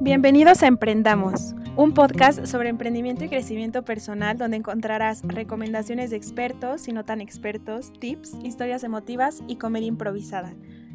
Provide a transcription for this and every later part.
Bienvenidos a Emprendamos, un podcast sobre emprendimiento y crecimiento personal donde encontrarás recomendaciones de expertos y no tan expertos, tips, historias emotivas y comedia improvisada.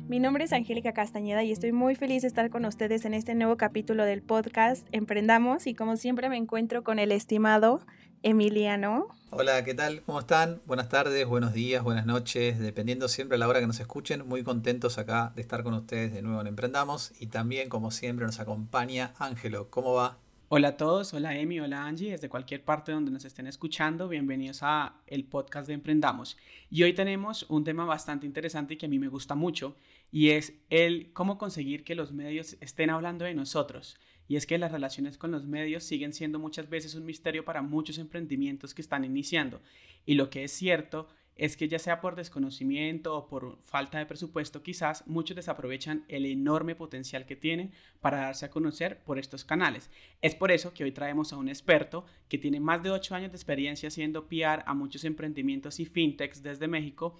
Mi nombre es Angélica Castañeda y estoy muy feliz de estar con ustedes en este nuevo capítulo del podcast Emprendamos y como siempre me encuentro con el estimado Emiliano. Hola, ¿qué tal? ¿Cómo están? Buenas tardes, buenos días, buenas noches, dependiendo siempre a la hora que nos escuchen. Muy contentos acá de estar con ustedes de nuevo en Emprendamos y también, como siempre, nos acompaña Ángelo. ¿Cómo va? Hola a todos, hola Emi, hola Angie, desde cualquier parte donde nos estén escuchando, bienvenidos a el podcast de Emprendamos. Y hoy tenemos un tema bastante interesante y que a mí me gusta mucho y es el cómo conseguir que los medios estén hablando de nosotros y es que las relaciones con los medios siguen siendo muchas veces un misterio para muchos emprendimientos que están iniciando. Y lo que es cierto es que ya sea por desconocimiento o por falta de presupuesto, quizás muchos desaprovechan el enorme potencial que tienen para darse a conocer por estos canales. Es por eso que hoy traemos a un experto que tiene más de 8 años de experiencia haciendo PR a muchos emprendimientos y fintechs desde México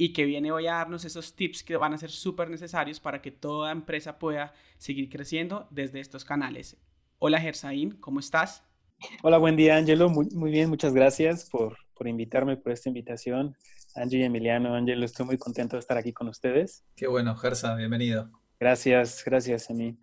y que viene hoy a darnos esos tips que van a ser súper necesarios para que toda empresa pueda seguir creciendo desde estos canales. Hola Gersaín, ¿cómo estás? Hola, buen día Angelo, muy, muy bien, muchas gracias por, por, invitarme, por esta invitación. Angie y Emiliano, Angelo, estoy muy contento de estar aquí con ustedes. Qué bueno, Gersa, bienvenido. Gracias, gracias a mí.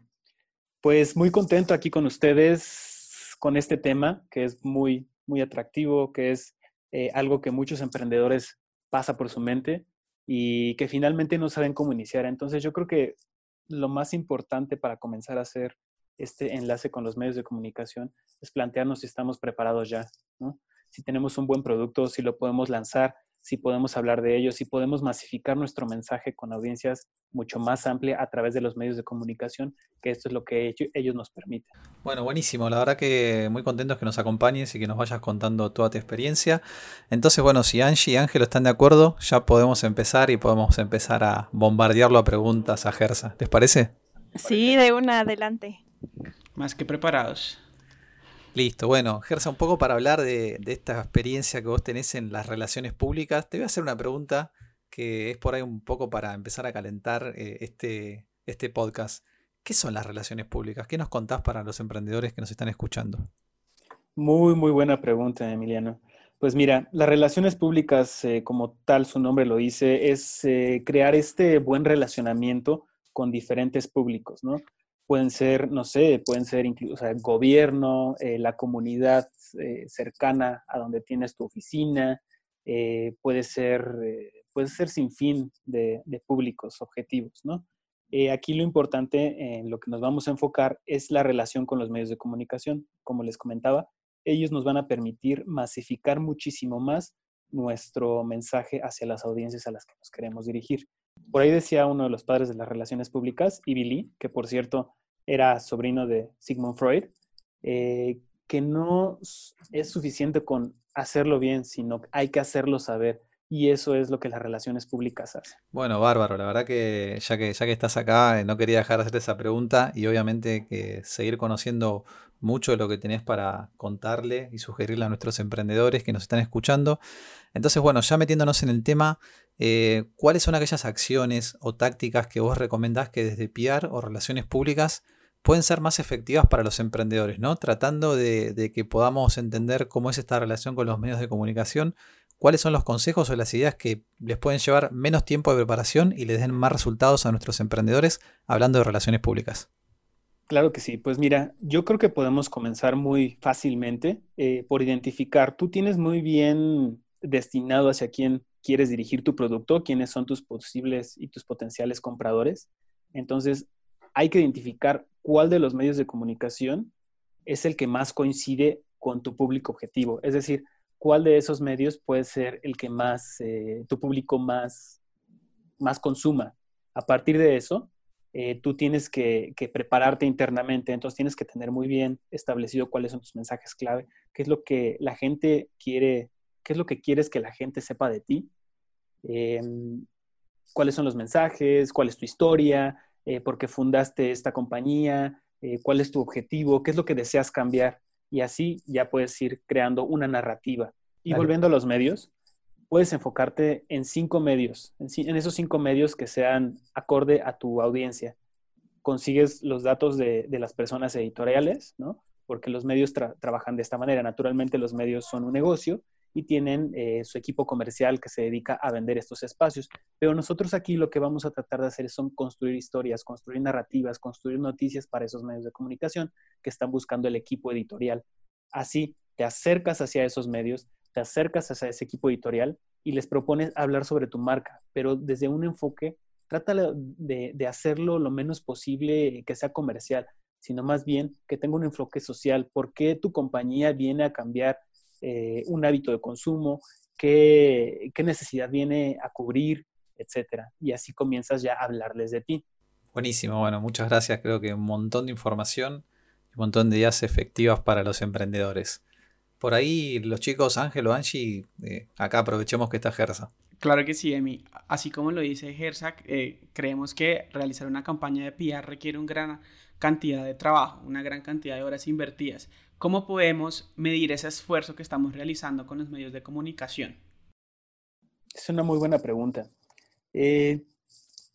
Pues muy contento aquí con ustedes con este tema que es muy, muy atractivo, que es eh, algo que muchos emprendedores pasa por su mente y que finalmente no saben cómo iniciar. Entonces yo creo que lo más importante para comenzar a hacer este enlace con los medios de comunicación es plantearnos si estamos preparados ya. Si tenemos un buen producto, si lo podemos lanzar, si podemos hablar de ellos, si podemos masificar nuestro mensaje con audiencias mucho más amplias a través de los medios de comunicación, que esto es lo que ellos nos permiten. Bueno, buenísimo. La verdad que muy contentos que nos acompañes y que nos vayas contando toda tu experiencia. Entonces, bueno, si Angie y Ángel están de acuerdo, ya podemos empezar y podemos empezar a bombardearlo a preguntas a Gersa. ¿Les parece? Sí, de una adelante. Más que preparados. Listo, bueno, Gersa, un poco para hablar de, esta experiencia que vos tenés en las relaciones públicas, te voy a hacer una pregunta que es por ahí un poco para empezar a calentar eh, este, este podcast. ¿Qué son las relaciones públicas? ¿Qué nos contás para los emprendedores que nos están escuchando? Muy, muy buena pregunta, Emiliano. Pues mira, las relaciones públicas, eh, como tal su nombre lo dice, es eh, crear este buen relacionamiento con diferentes públicos, ¿no? Pueden ser, no sé, pueden ser incluso el gobierno, eh, la comunidad eh, cercana a donde tienes tu oficina, eh, puede, ser, puede ser sin fin de, de públicos objetivos, ¿no? aquí lo importante en lo que nos vamos a enfocar es la relación con los medios de comunicación. Como les comentaba, ellos nos van a permitir masificar muchísimo más nuestro mensaje hacia las audiencias a las que nos queremos dirigir. Por ahí decía uno de los padres de las relaciones públicas, Ivy Lee, que por cierto era sobrino de Sigmund Freud, eh, que no es suficiente con hacerlo bien, sino hay que hacerlo saber. Y eso es lo que las relaciones públicas hacen. Bueno, bárbaro, la verdad que ya que, ya que estás acá, eh, no quería dejar de hacer esa pregunta y obviamente que seguir conociendo mucho de lo que tenés para contarle y sugerirle a nuestros emprendedores que nos están escuchando. Entonces, bueno, ya metiéndonos en el tema, eh, ¿cuáles son aquellas acciones o tácticas que vos recomendás que desde PR o relaciones públicas pueden ser más efectivas para los emprendedores, ¿no? Tratando de, que podamos entender cómo es esta relación con los medios de comunicación, cuáles son los consejos o las ideas que les pueden llevar menos tiempo de preparación y les den más resultados a nuestros emprendedores hablando de relaciones públicas. Claro que sí. Pues mira, yo creo que podemos comenzar muy fácilmente eh, por identificar, tú tienes muy bien destinado hacia quién quieres dirigir tu producto, quiénes son tus posibles y tus potenciales compradores. Entonces, hay que identificar cuál de los medios de comunicación es el que más coincide con tu público objetivo. Es decir, cuál de esos medios puede ser el que más, eh, tu público más, más consuma. A partir de eso, eh, tú tienes que, que, prepararte internamente, entonces tienes que tener muy bien establecido cuáles son tus mensajes clave, qué es lo que la gente quiere qué es lo que quieres que la gente sepa de ti, em, cuáles son los mensajes, cuál es tu historia, eh, por qué fundaste esta compañía, eh, cuál es tu objetivo, qué es lo que deseas cambiar. Y así ya puedes ir creando una narrativa. Y volviendo a los medios, puedes enfocarte en cinco medios, en, esos cinco medios que sean acorde a tu audiencia. Consigues los datos de, las personas editoriales, ¿no? Porque los medios trabajan de esta manera. Naturalmente los medios son un negocio y tienen eh, su equipo comercial que se dedica a vender estos espacios. Pero nosotros aquí lo que vamos a tratar de hacer son construir historias, construir narrativas, construir noticias para esos medios de comunicación que están buscando el equipo editorial. Así te acercas hacia esos medios, te acercas a ese equipo editorial y les propones hablar sobre tu marca, pero desde un enfoque, trata de, hacerlo lo menos posible que sea comercial, sino más bien que tenga un enfoque social. ¿Por qué tu compañía viene a cambiar eh, un hábito de consumo? ¿Qué, ¿Qué necesidad viene a cubrir? Etcétera. Y así comienzas ya a hablarles de ti. Buenísimo, bueno, muchas gracias. Creo que un montón de información, un montón de ideas efectivas para los emprendedores. Por ahí los chicos, Ángel o Angie, eh, acá aprovechemos que está Gersa. Claro que sí, Emi. Así como lo dice Gersa, eh, creemos que realizar una campaña de PR requiere una gran cantidad de trabajo, una gran cantidad de horas invertidas. ¿Cómo podemos medir ese esfuerzo que estamos realizando con los medios de comunicación? Es una muy buena pregunta. Eh,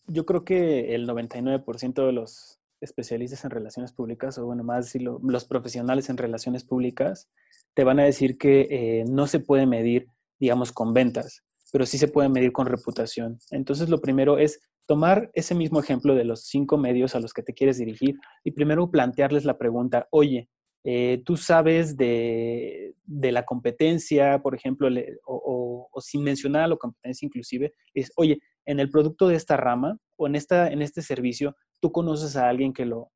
yo creo que el 99% de los especialistas en relaciones públicas, o bueno, más los profesionales en relaciones públicas, te van a decir que eh, no se puede medir, digamos, con ventas, pero sí se puede medir con reputación. Entonces, lo primero es tomar ese mismo ejemplo de los cinco medios a los que te quieres dirigir y primero plantearles la pregunta, oye, eh, tú sabes de, la competencia, por ejemplo, o, sin mencionar la competencia inclusive, es, oye, en el producto de esta rama o en, esta, en este servicio, tú conoces a alguien que lo,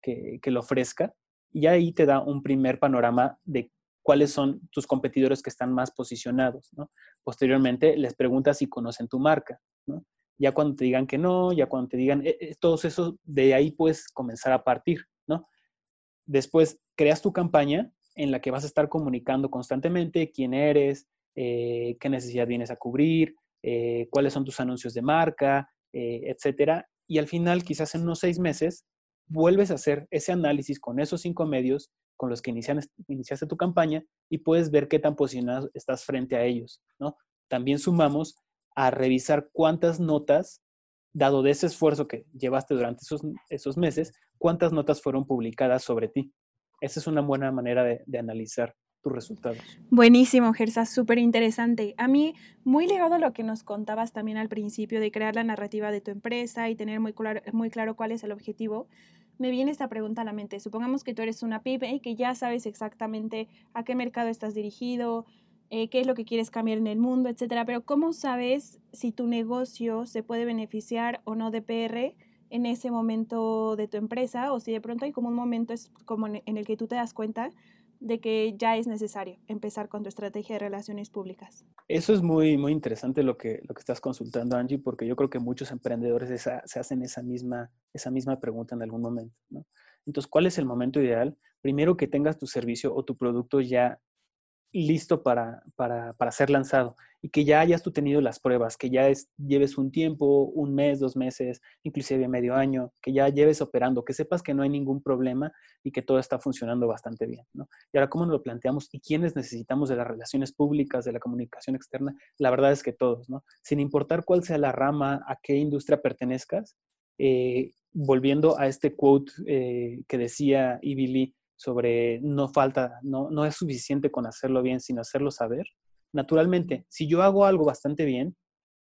que, lo ofrezca y ahí te da un primer panorama de cuáles son tus competidores que están más posicionados. Posteriormente les preguntas si conocen tu marca. Ya cuando te digan que no, ya cuando te digan, eh, eh, todos esos, de ahí puedes comenzar a partir, ¿no? Después creas tu campaña en la que vas a estar comunicando constantemente quién eres, eh, qué necesidad vienes a cubrir, cuáles son tus anuncios de marca, etcétera. Y al final, quizás en unos seis meses, vuelves a hacer ese análisis con esos cinco medios con los que iniciaste tu campaña y puedes ver qué tan posicionado estás frente a ellos, ¿no? También sumamos a revisar cuántas notas, dado de ese esfuerzo que llevaste durante esos, esos meses, cuántas notas fueron publicadas sobre ti. Esa es una buena manera de, analizar tus resultados. Buenísimo, Gersa, súper interesante. A mí, muy ligado a lo que nos contabas también al principio de crear la narrativa de tu empresa y tener muy claro, muy cuál es el objetivo, me viene esta pregunta a la mente. Supongamos que tú eres una pyme y que ya sabes exactamente a qué mercado estás dirigido, eh, qué es lo que quieres cambiar en el mundo, etcétera. Pero ¿cómo sabes si tu negocio se puede beneficiar o no de PR en ese momento de tu empresa o si de pronto hay como un momento es como en el que tú te das cuenta de que ya es necesario empezar con tu estrategia de relaciones públicas. Eso es muy, muy interesante lo que, lo que estás consultando, Angie, porque yo creo que muchos emprendedores se hacen esa misma, esa misma pregunta en algún momento. Entonces, ¿cuál es el momento ideal? Primero que tengas tu servicio o tu producto ya listo para, para, para, ser lanzado y que ya hayas tú tenido las pruebas, que ya lleves un tiempo, un mes, dos meses, inclusive medio año, que ya lleves operando, que sepas que no hay ningún problema y que todo está funcionando bastante bien. ¿no? Y ahora, ¿cómo nos lo planteamos? ¿Y quiénes necesitamos de las relaciones públicas, de la comunicación externa? La verdad es que todos, ¿no? Sin importar cuál sea la rama, a qué industria pertenezcas, eh, volviendo a este quote eh, que decía Ivy sobre no falta, no, no es suficiente con hacerlo bien, sino hacerlo saber. Naturalmente, si yo hago algo bastante bien,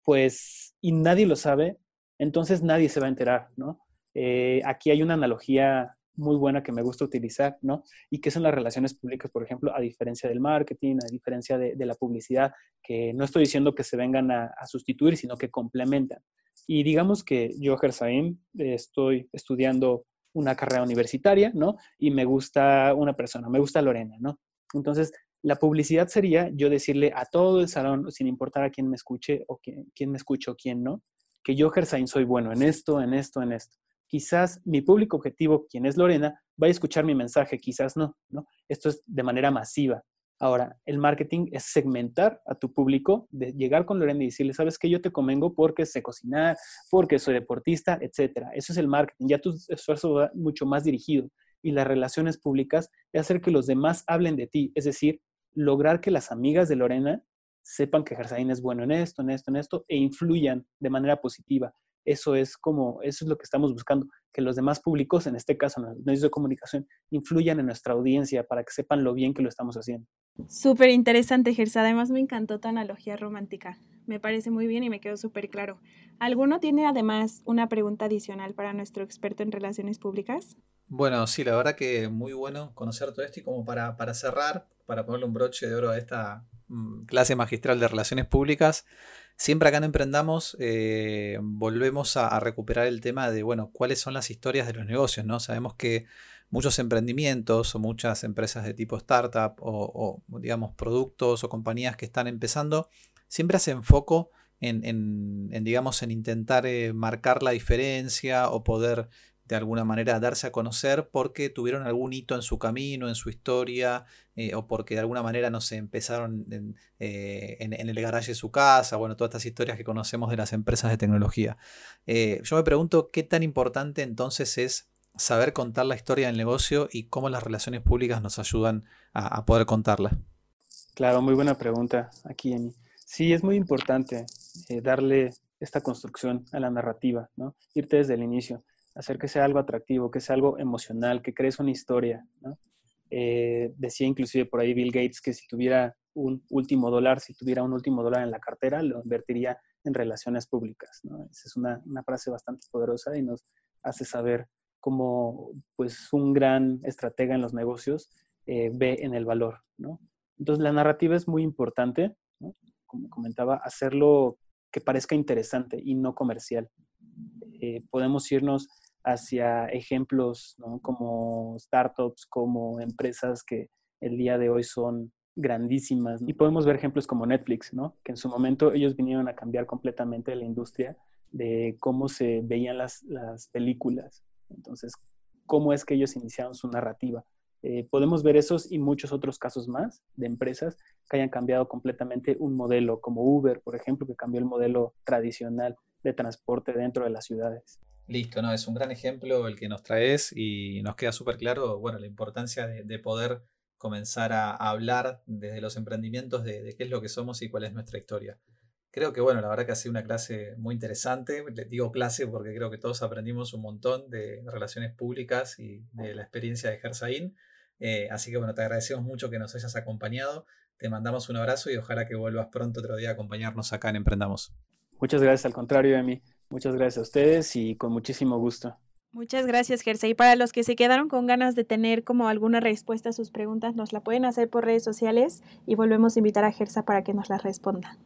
pues, y nadie lo sabe, entonces nadie se va a enterar, ¿no? Eh, aquí hay una analogía muy buena que me gusta utilizar, ¿no? Y que son las relaciones públicas, por ejemplo, a diferencia del marketing, a diferencia de, la publicidad, que no estoy diciendo que se vengan a, sustituir, sino que complementan. Y digamos que yo, Gersaim, estoy estudiando una carrera universitaria, ¿no? Y me gusta una persona, me gusta Lorena, ¿no? Entonces, la publicidad sería yo decirle a todo el salón, sin importar a quién me escuche o quién, me escuche o quién no, que yo, Gersain, soy bueno en esto, en esto, en esto. Quizás mi público objetivo, quien es Lorena, vaya a escuchar mi mensaje, quizás no, ¿no? Esto es de manera masiva. Ahora, el marketing es segmentar a tu público, de llegar con Lorena y decirle, sabes que yo te convengo porque sé cocinar, porque soy deportista, etcétera. Eso es el marketing. Ya tu esfuerzo va mucho más dirigido. Y las relaciones públicas es hacer que los demás hablen de ti, es decir, lograr que las amigas de Lorena sepan que Gersain es bueno en esto, en esto, en esto, e influyan de manera positiva. Eso es como, eso es lo que estamos buscando, que los demás públicos, en este caso los medios de comunicación, influyan en nuestra audiencia para que sepan lo bien que lo estamos haciendo. Súper interesante, Gersa. Además me encantó tu analogía romántica. Me parece muy bien y me quedó súper claro. ¿Alguno tiene además una pregunta adicional para nuestro experto en relaciones públicas? Bueno, sí, la verdad que muy bueno conocer todo esto y como para, para cerrar, para ponerle un broche de oro a esta mm, clase magistral de relaciones públicas, siempre acá en Emprendamos eh, volvemos a, recuperar el tema de, bueno, cuáles son las historias de los negocios, ¿no? Sabemos que muchos emprendimientos o muchas empresas de tipo startup o, digamos, productos o compañías que están empezando, siempre hacen foco en, digamos, en intentar eh, marcar la diferencia o poder de alguna manera darse a conocer porque tuvieron algún hito en su camino, en su historia, eh, o porque de alguna manera no se empezaron eh, en, el garaje de su casa, bueno, todas estas historias que conocemos de las empresas de tecnología. Eh, yo me pregunto qué tan importante entonces es saber contar la historia del negocio y cómo las relaciones públicas nos ayudan a, poder contarla. Claro, muy buena pregunta aquí, Emi. Sí, es muy importante darle esta construcción a la narrativa, ¿no? Irte desde el inicio hacer que sea algo atractivo, que sea algo emocional, que crees una historia. Eh, decía inclusive por ahí Bill Gates que si tuviera un último dólar, si tuviera un último dólar en la cartera, lo invertiría en relaciones públicas. Esa es una, frase bastante poderosa y nos hace saber cómo pues, un gran estratega en los negocios eh, ve en el valor. Entonces la narrativa es muy importante, como comentaba, hacerlo que parezca interesante y no comercial. Eh, podemos irnos hacia ejemplos como startups, como empresas que el día de hoy son grandísimas. Y podemos ver ejemplos como Netflix, ¿no? que en su momento ellos vinieron a cambiar completamente la industria de cómo se veían las, películas. Entonces, cómo es que ellos iniciaron su narrativa. Eh, podemos ver esos y muchos otros casos más de empresas que hayan cambiado completamente un modelo, como Uber, por ejemplo, que cambió el modelo tradicional de transporte dentro de las ciudades. Listo, no, es un gran ejemplo el que nos traes y nos queda súper claro, bueno, la importancia de, poder comenzar a, hablar desde los emprendimientos de, qué es lo que somos y cuál es nuestra historia. Creo que, bueno, la verdad que ha sido una clase muy interesante. Le digo clase porque creo que todos aprendimos un montón de relaciones públicas y de la experiencia de Gersaín. Eh, así que, bueno, te agradecemos mucho que nos hayas acompañado. Te mandamos un abrazo y ojalá que vuelvas pronto otro día a acompañarnos acá en Emprendamos. Muchas gracias, al contrario de mí. Muchas gracias a ustedes y con muchísimo gusto. Muchas gracias, Jersey. Para los que se quedaron con ganas de tener como alguna respuesta a sus preguntas, nos la pueden hacer por redes sociales y volvemos a invitar a Gersa para que nos las responda.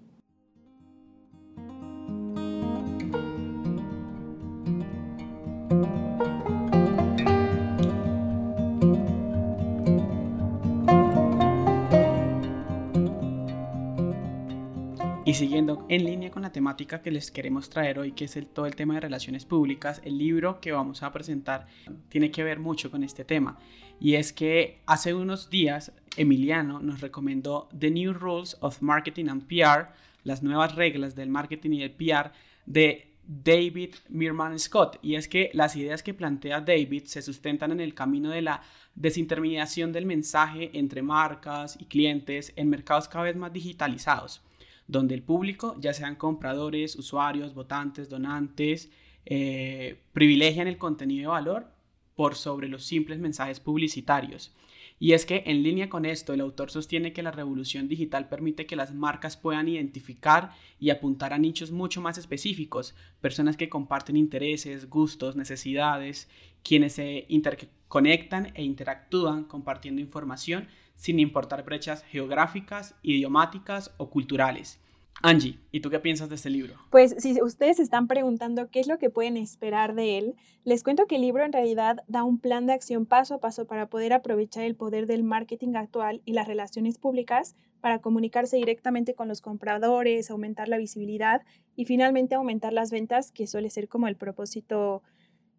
Y siguiendo en línea con la temática que les queremos traer hoy, que es el, todo el tema de relaciones públicas, el libro que vamos a presentar tiene que ver mucho con este tema. Y es que hace unos días Emiliano nos recomendó The New Rules of Marketing and PR, las nuevas reglas del marketing y el PR de David Mirman Scott. Y es que las ideas que plantea David se sustentan en el camino de la desintermediación del mensaje entre marcas y clientes en mercados cada vez más digitalizados donde el público, ya sean compradores, usuarios, votantes, donantes, eh, privilegian el contenido de valor por sobre los simples mensajes publicitarios. Y es que en línea con esto, el autor sostiene que la revolución digital permite que las marcas puedan identificar y apuntar a nichos mucho más específicos, personas que comparten intereses, gustos, necesidades, quienes se interconectan e interactúan compartiendo información sin importar brechas geográficas, idiomáticas o culturales. Angie, ¿y tú qué piensas de este libro? Pues si ustedes están preguntando qué es lo que pueden esperar de él, les cuento que el libro en realidad da un plan de acción paso a paso para poder aprovechar el poder del marketing actual y las relaciones públicas para comunicarse directamente con los compradores, aumentar la visibilidad y finalmente aumentar las ventas, que suele ser como el propósito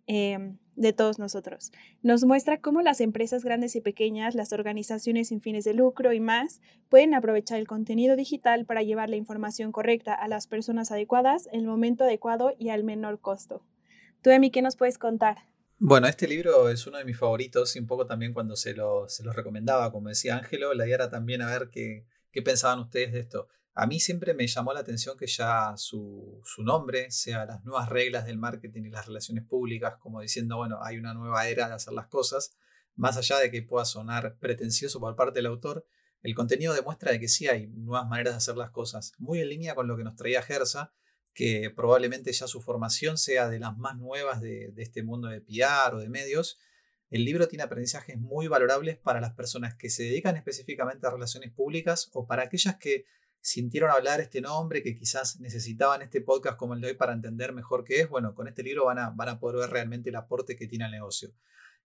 Em, de todos nosotros. Nos muestra cómo las empresas grandes y pequeñas, las organizaciones sin fines de lucro y más pueden aprovechar el contenido digital para llevar la información correcta a las personas adecuadas en el momento adecuado y al menor costo. Tú, Emi, ¿qué nos puedes contar? Bueno, este libro es uno de mis favoritos y un poco también cuando se lo, se recomendaba, como decía Ángelo, la idea era también a ver qué, qué pensaban ustedes de esto. A mí siempre me llamó la atención que ya su, nombre sea las nuevas reglas del marketing y las relaciones públicas, como diciendo, bueno, hay una nueva era de hacer las cosas, más allá de que pueda sonar pretencioso por parte del autor, el contenido demuestra de que sí hay nuevas maneras de hacer las cosas, muy en línea con lo que nos traía Gersa, que probablemente ya su formación sea de las más nuevas de, de este mundo de PR o de medios, el libro tiene aprendizajes muy valorables para las personas que se dedican específicamente a relaciones públicas o para aquellas que sintieron hablar este nombre, que quizás necesitaban este podcast como el de hoy para entender mejor qué es, bueno, con este libro van a, van a poder ver realmente el aporte que tiene al negocio.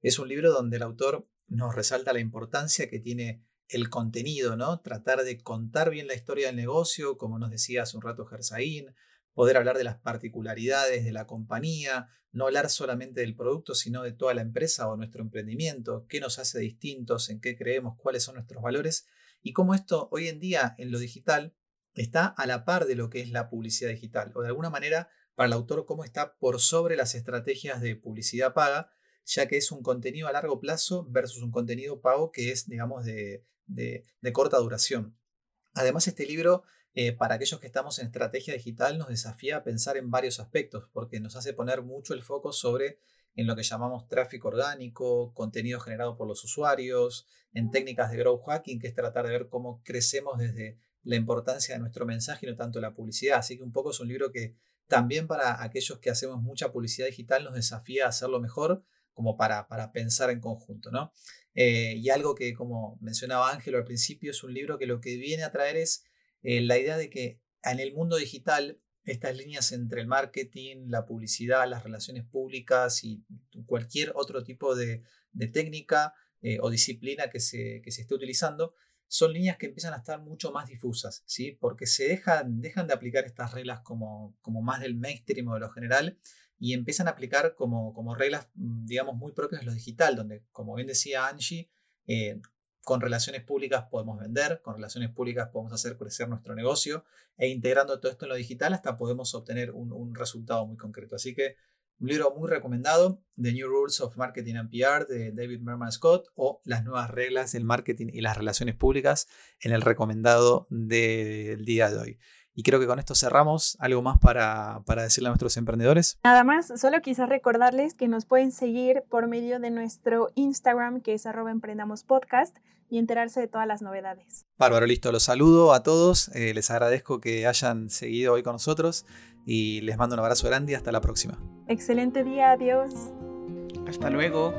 Es un libro donde el autor nos resalta la importancia que tiene el contenido, ¿no? Tratar de contar bien la historia del negocio, como nos decía hace un rato Gersaín, poder hablar de las particularidades de la compañía, no hablar solamente del producto, sino de toda la empresa o nuestro emprendimiento, qué nos hace distintos, en qué creemos, cuáles son nuestros valores y cómo esto hoy en día en lo digital está a la par de lo que es la publicidad digital o de alguna manera para el autor cómo está por sobre las estrategias de publicidad paga, ya que es un contenido a largo plazo versus un contenido pago que es, digamos, de, corta duración. Además, este libro, eh, para aquellos que estamos en estrategia digital, nos desafía a pensar en varios aspectos, porque nos hace poner mucho el foco sobre en lo que llamamos tráfico orgánico, contenido generado por los usuarios, en técnicas de growth hacking, que es tratar de ver cómo crecemos desde la importancia de nuestro mensaje y no tanto la publicidad. Así que un poco es un libro que también para aquellos que hacemos mucha publicidad digital nos desafía a hacerlo mejor, como para, para pensar en conjunto. ¿no? Eh, y algo que, como mencionaba Ángelo al principio, es un libro que lo que viene a traer es eh, la idea de que en el mundo digital estas líneas entre el marketing, la publicidad, las relaciones públicas y cualquier otro tipo de, técnica eh, o disciplina que se, que se, esté utilizando, son líneas que empiezan a estar mucho más difusas, ¿sí? porque se dejan, dejan de aplicar estas reglas como, como más del mainstream o de lo general y empiezan a aplicar como, como reglas, mm, digamos, muy propias de lo digital, donde, como bien decía Angie, eh, con relaciones públicas podemos vender, con relaciones públicas podemos hacer crecer nuestro negocio e integrando todo esto en lo digital hasta podemos obtener un, resultado muy concreto. Así que un libro muy recomendado, The New Rules of Marketing and PR de David Merman Scott o Las nuevas reglas del marketing y las relaciones públicas en el recomendado del día de hoy. Y creo que con esto cerramos. ¿Algo más para, para, decirle a nuestros emprendedores? Nada más, solo quizás recordarles que nos pueden seguir por medio de nuestro Instagram, que es arroba emprendamos podcast, y enterarse de todas las novedades. Bárbaro, listo. Los saludo a todos. Eh, les agradezco que hayan seguido hoy con nosotros y les mando un abrazo grande y hasta la próxima. Excelente día, adiós. Hasta luego.